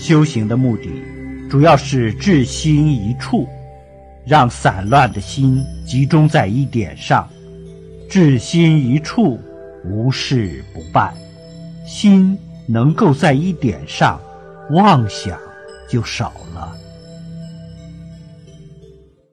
修行的目的主要是至心一处让散乱的心集中在一点上至心一处无事不办心能够在一点上妄想就少了。